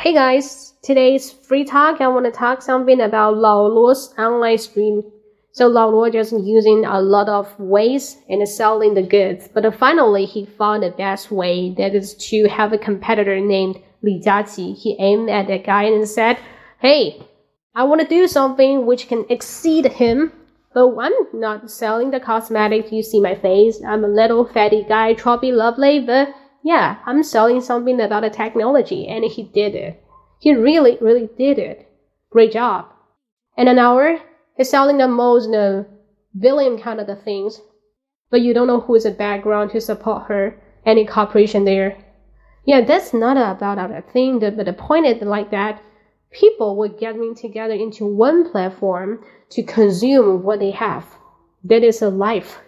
Hey guys, today's free talk. I want to talk something about Lao Luo's online stream. So Lao Luo just using a lot of ways in selling the goods, but finally he found the best way. That is to have a competitor named Li Jiaqi. He aimed at that guy and said, "Hey, I want to do something which can exceed him." But I'm not selling the cosmetics. You see my face. I'm a little fatty guy, chubby, lovely, but yeah, I'm selling something about the technology, and he did it. He really, really did it. Great job. In an hour, he's selling the most uh, billion kind of the things, but you don't know who is the background to support her, any corporation there. Yeah, that's not about other thing, but the point is like that people were gathering together into one platform to consume what they have. That is a life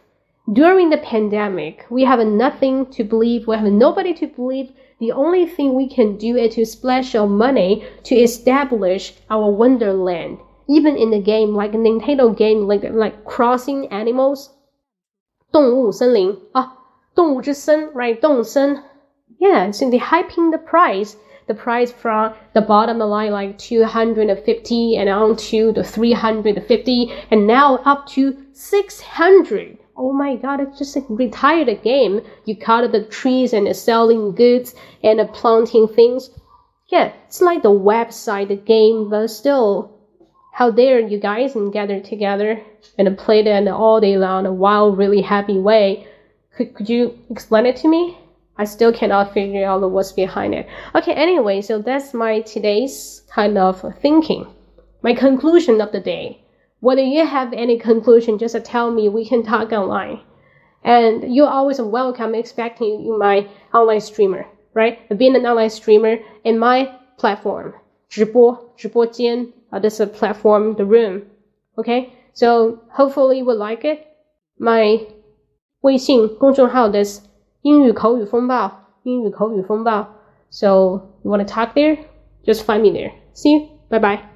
during the pandemic, we have nothing to believe, we have nobody to believe. The only thing we can do is to splash our money to establish our wonderland. Even in the game, like a Nintendo game, like like crossing animals, 动物森林啊，动物之森，right? 动物森 Yeah, so they hyping the price the price from the bottom line like 250 and on to the 350 and now up to 600 oh my god, it's just a retired game. You cut the trees and selling goods and planting things. Yeah, it's like the website game, but still, how dare you guys and gather together and play it all day long in a wild, really happy way. Could, could you explain it to me? I still cannot figure out what's behind it. Okay, anyway, so that's my today's kind of thinking. My conclusion of the day Whether you have any conclusion, just tell me. We can talk online. And you're always welcome expecting you my online streamer, right? Being an online streamer in my platform, 直播,直播间, uh, this is a platform, the room. Okay? So hopefully you will like it. My 微信公众号 is 英语口语风暴,英语口语风暴. So you want to talk there? Just find me there. See you. Bye bye.